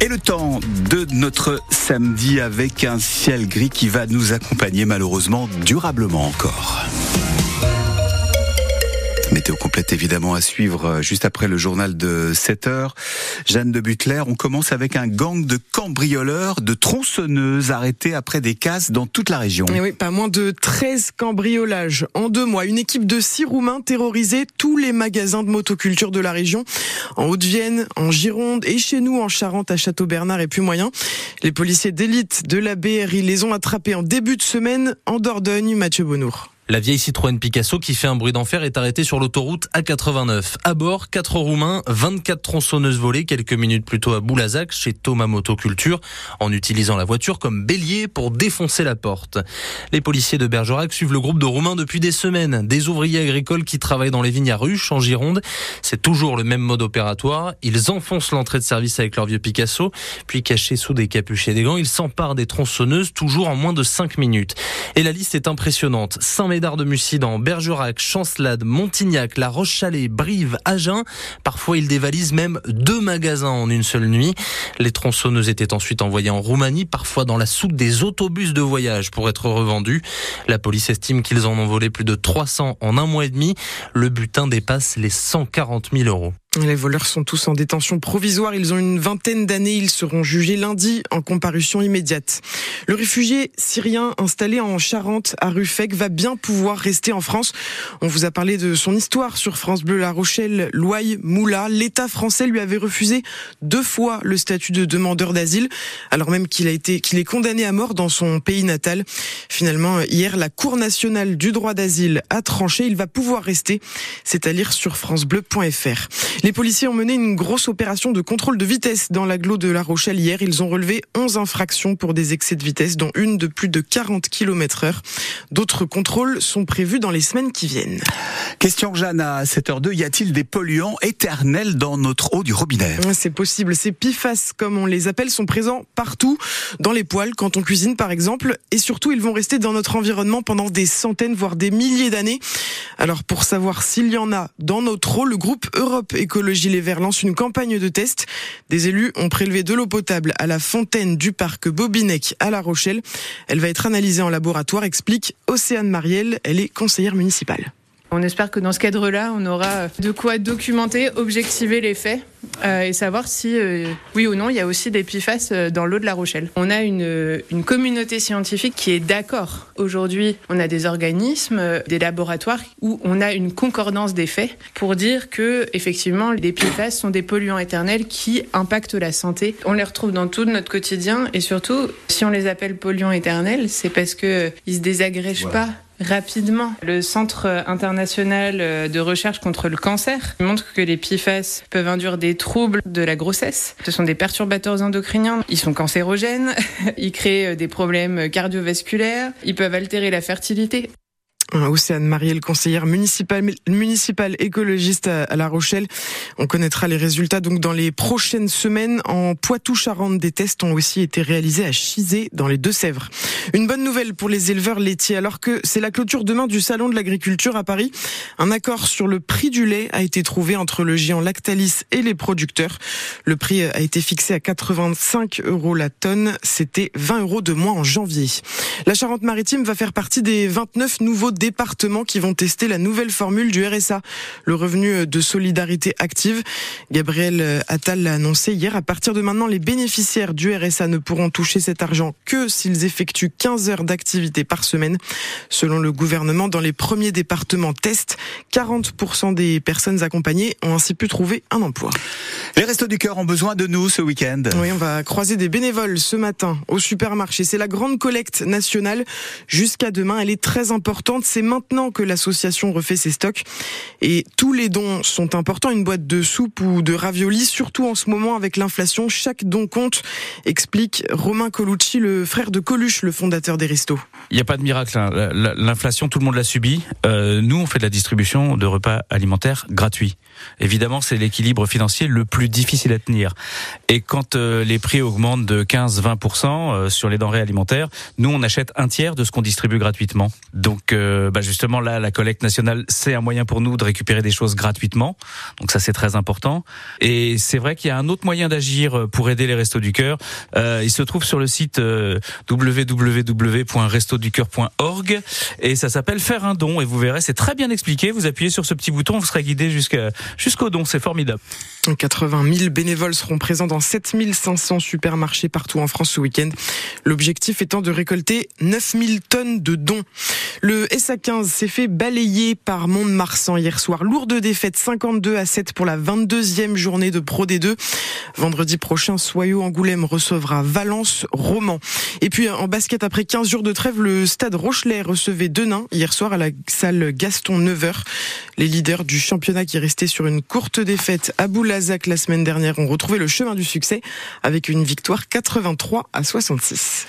Et le temps de notre samedi avec un ciel gris qui va nous accompagner malheureusement durablement encore. Météo complète évidemment à suivre euh, juste après le journal de 7 heures. Jeanne de Butler, on commence avec un gang de cambrioleurs, de tronçonneuses arrêtés après des casses dans toute la région. Et oui, pas moins de 13 cambriolages en deux mois. Une équipe de six Roumains terrorisait tous les magasins de motoculture de la région, en Haute-Vienne, en Gironde et chez nous en Charente, à Château-Bernard et Puy-Moyen. Les policiers d'élite de la BRI les ont attrapés en début de semaine en Dordogne, Mathieu Bonour. La vieille Citroën Picasso qui fait un bruit d'enfer est arrêtée sur l'autoroute A89. À bord, 4 Roumains, 24 tronçonneuses volées quelques minutes plus tôt à Boulazac chez Thomas Motoculture en utilisant la voiture comme bélier pour défoncer la porte. Les policiers de Bergerac suivent le groupe de Roumains depuis des semaines. Des ouvriers agricoles qui travaillent dans les vignes à Ruche en Gironde. C'est toujours le même mode opératoire. Ils enfoncent l'entrée de service avec leur vieux Picasso, puis cachés sous des capuches et des gants, ils s'emparent des tronçonneuses toujours en moins de 5 minutes. Et la liste est impressionnante. Médard de Mussidan, Bergerac, Chancelade, Montignac, La Roche-Chalais, Brive, Agen. Parfois, ils dévalisent même deux magasins en une seule nuit. Les tronçonneuses étaient ensuite envoyées en Roumanie, parfois dans la soute des autobus de voyage pour être revendus. La police estime qu'ils en ont volé plus de 300 en un mois et demi. Le butin dépasse les 140 000 euros. Les voleurs sont tous en détention provisoire. Ils ont une vingtaine d'années. Ils seront jugés lundi en comparution immédiate. Le réfugié syrien installé en Charente à Ruffec va bien pouvoir rester en France. On vous a parlé de son histoire sur France Bleu La Rochelle. Louaille Moula, l'État français lui avait refusé deux fois le statut de demandeur d'asile, alors même qu'il a été, qu'il est condamné à mort dans son pays natal. Finalement, hier, la Cour nationale du droit d'asile a tranché. Il va pouvoir rester. C'est à lire sur francebleu.fr. Les policiers ont mené une grosse opération de contrôle de vitesse dans l'agglo de La Rochelle hier. Ils ont relevé 11 infractions pour des excès de vitesse, dont une de plus de 40 km heure. D'autres contrôles sont prévus dans les semaines qui viennent. Question Jeanne à 7h02, y a-t-il des polluants éternels dans notre eau du robinet? C'est possible. Ces PFAS, comme on les appelle, sont présents partout, dans les poêles, quand on cuisine par exemple, et surtout ils vont rester dans notre environnement pendant des centaines, voire des milliers d'années. Alors pour savoir s'il y en a dans notre eau, le groupe Europe Écologie Les Verts lance une campagne de test. Des élus ont prélevé de l'eau potable à la fontaine du parc Bobinec à La Rochelle. Elle va être analysée en laboratoire, explique Océane Marielle. Elle est conseillère municipale. On espère que dans ce cadre-là, on aura de quoi documenter, objectiver les faits euh, et savoir si, euh, oui ou non, il y a aussi des PFAS euh, dans l'eau de La Rochelle. On a une, une communauté scientifique qui est d'accord. Aujourd'hui, on a des organismes, des laboratoires où on a une concordance des faits pour dire que, effectivement, les PFAS sont des polluants éternels qui impactent la santé. On les retrouve dans tout notre quotidien et surtout, si on les appelle polluants éternels, c'est parce que ils se désagrègent pas rapidement. Le Centre international de recherche contre le cancer montre que les PFAS peuvent induire des troubles de la grossesse. Ce sont des perturbateurs endocriniens. Ils sont cancérogènes. Ils créent des problèmes cardiovasculaires. Ils peuvent altérer la fertilité. Océane Marielle, conseillère municipale, municipale écologiste à, La Rochelle. On connaîtra les résultats donc dans les prochaines semaines. En Poitou-Charentes, des tests ont aussi été réalisés à Chizé, dans les Deux-Sèvres. Une bonne nouvelle pour les éleveurs laitiers, alors que c'est la clôture demain du Salon de l'agriculture à Paris. Un accord sur le prix du lait a été trouvé entre le géant Lactalis et les producteurs. Le prix a été fixé à 85 euros la tonne. C'était 20 euros de moins en janvier. La Charente-Maritime va faire partie des 29 nouveaux départements qui vont tester la nouvelle formule du RSA, le revenu de solidarité active. Gabriel Attal l'a annoncé hier. À partir de maintenant, les bénéficiaires du RSA ne pourront toucher cet argent que s'ils effectuent 15 heures d'activité par semaine. Selon le gouvernement, dans les premiers départements test, 40% des personnes accompagnées ont ainsi pu trouver un emploi. Les Restos du Cœur ont besoin de nous ce week-end. Oui, on va croiser des bénévoles ce matin au supermarché. C'est la grande collecte nationale jusqu'à demain. Elle est très importante c'est maintenant que l'association refait ses stocks. Et tous les dons sont importants. Une boîte de soupe ou de raviolis, surtout en ce moment avec l'inflation, chaque don compte, explique Romain Colucci, le frère de Coluche, le fondateur des restos. Il n'y a pas de miracle. Hein. L'inflation, tout le monde l'a subi. Euh, nous, on fait de la distribution de repas alimentaires gratuits. Évidemment, c'est l'équilibre financier le plus difficile à tenir. Et quand euh, les prix augmentent de 15-20% euh, sur les denrées alimentaires, nous, on achète un tiers de ce qu'on distribue gratuitement. Donc, euh, bah justement, là, la collecte nationale, c'est un moyen pour nous de récupérer des choses gratuitement. Donc ça, c'est très important. Et c'est vrai qu'il y a un autre moyen d'agir pour aider les Restos du Cœur. il se trouve sur le site www.restoducoeur.org et ça s'appelle Faire un don. Et vous verrez, c'est très bien expliqué. Vous appuyez sur ce petit bouton, vous serez guidé jusqu'à jusqu'au don. C'est formidable. 80 000 bénévoles seront présents dans 7500 supermarchés partout en France ce week-end. L'objectif étant de récolter 9000 tonnes de dons. Le SA15 s'est fait balayer par Mont-de-Marsan hier soir. Lourde défaite 52 à 7 pour la 22e journée de Pro D2. Vendredi prochain, Soyaux Angoulême recevra Valence Roman. Et puis en basket, après 15 jours de trêve, le stade Rochelet recevait Denain hier soir à la salle Gaston 9h. Les leaders du championnat qui restaient sur une courte défaite à Boulazac la semaine dernière ont retrouvé le chemin du succès avec une victoire 83 à 66.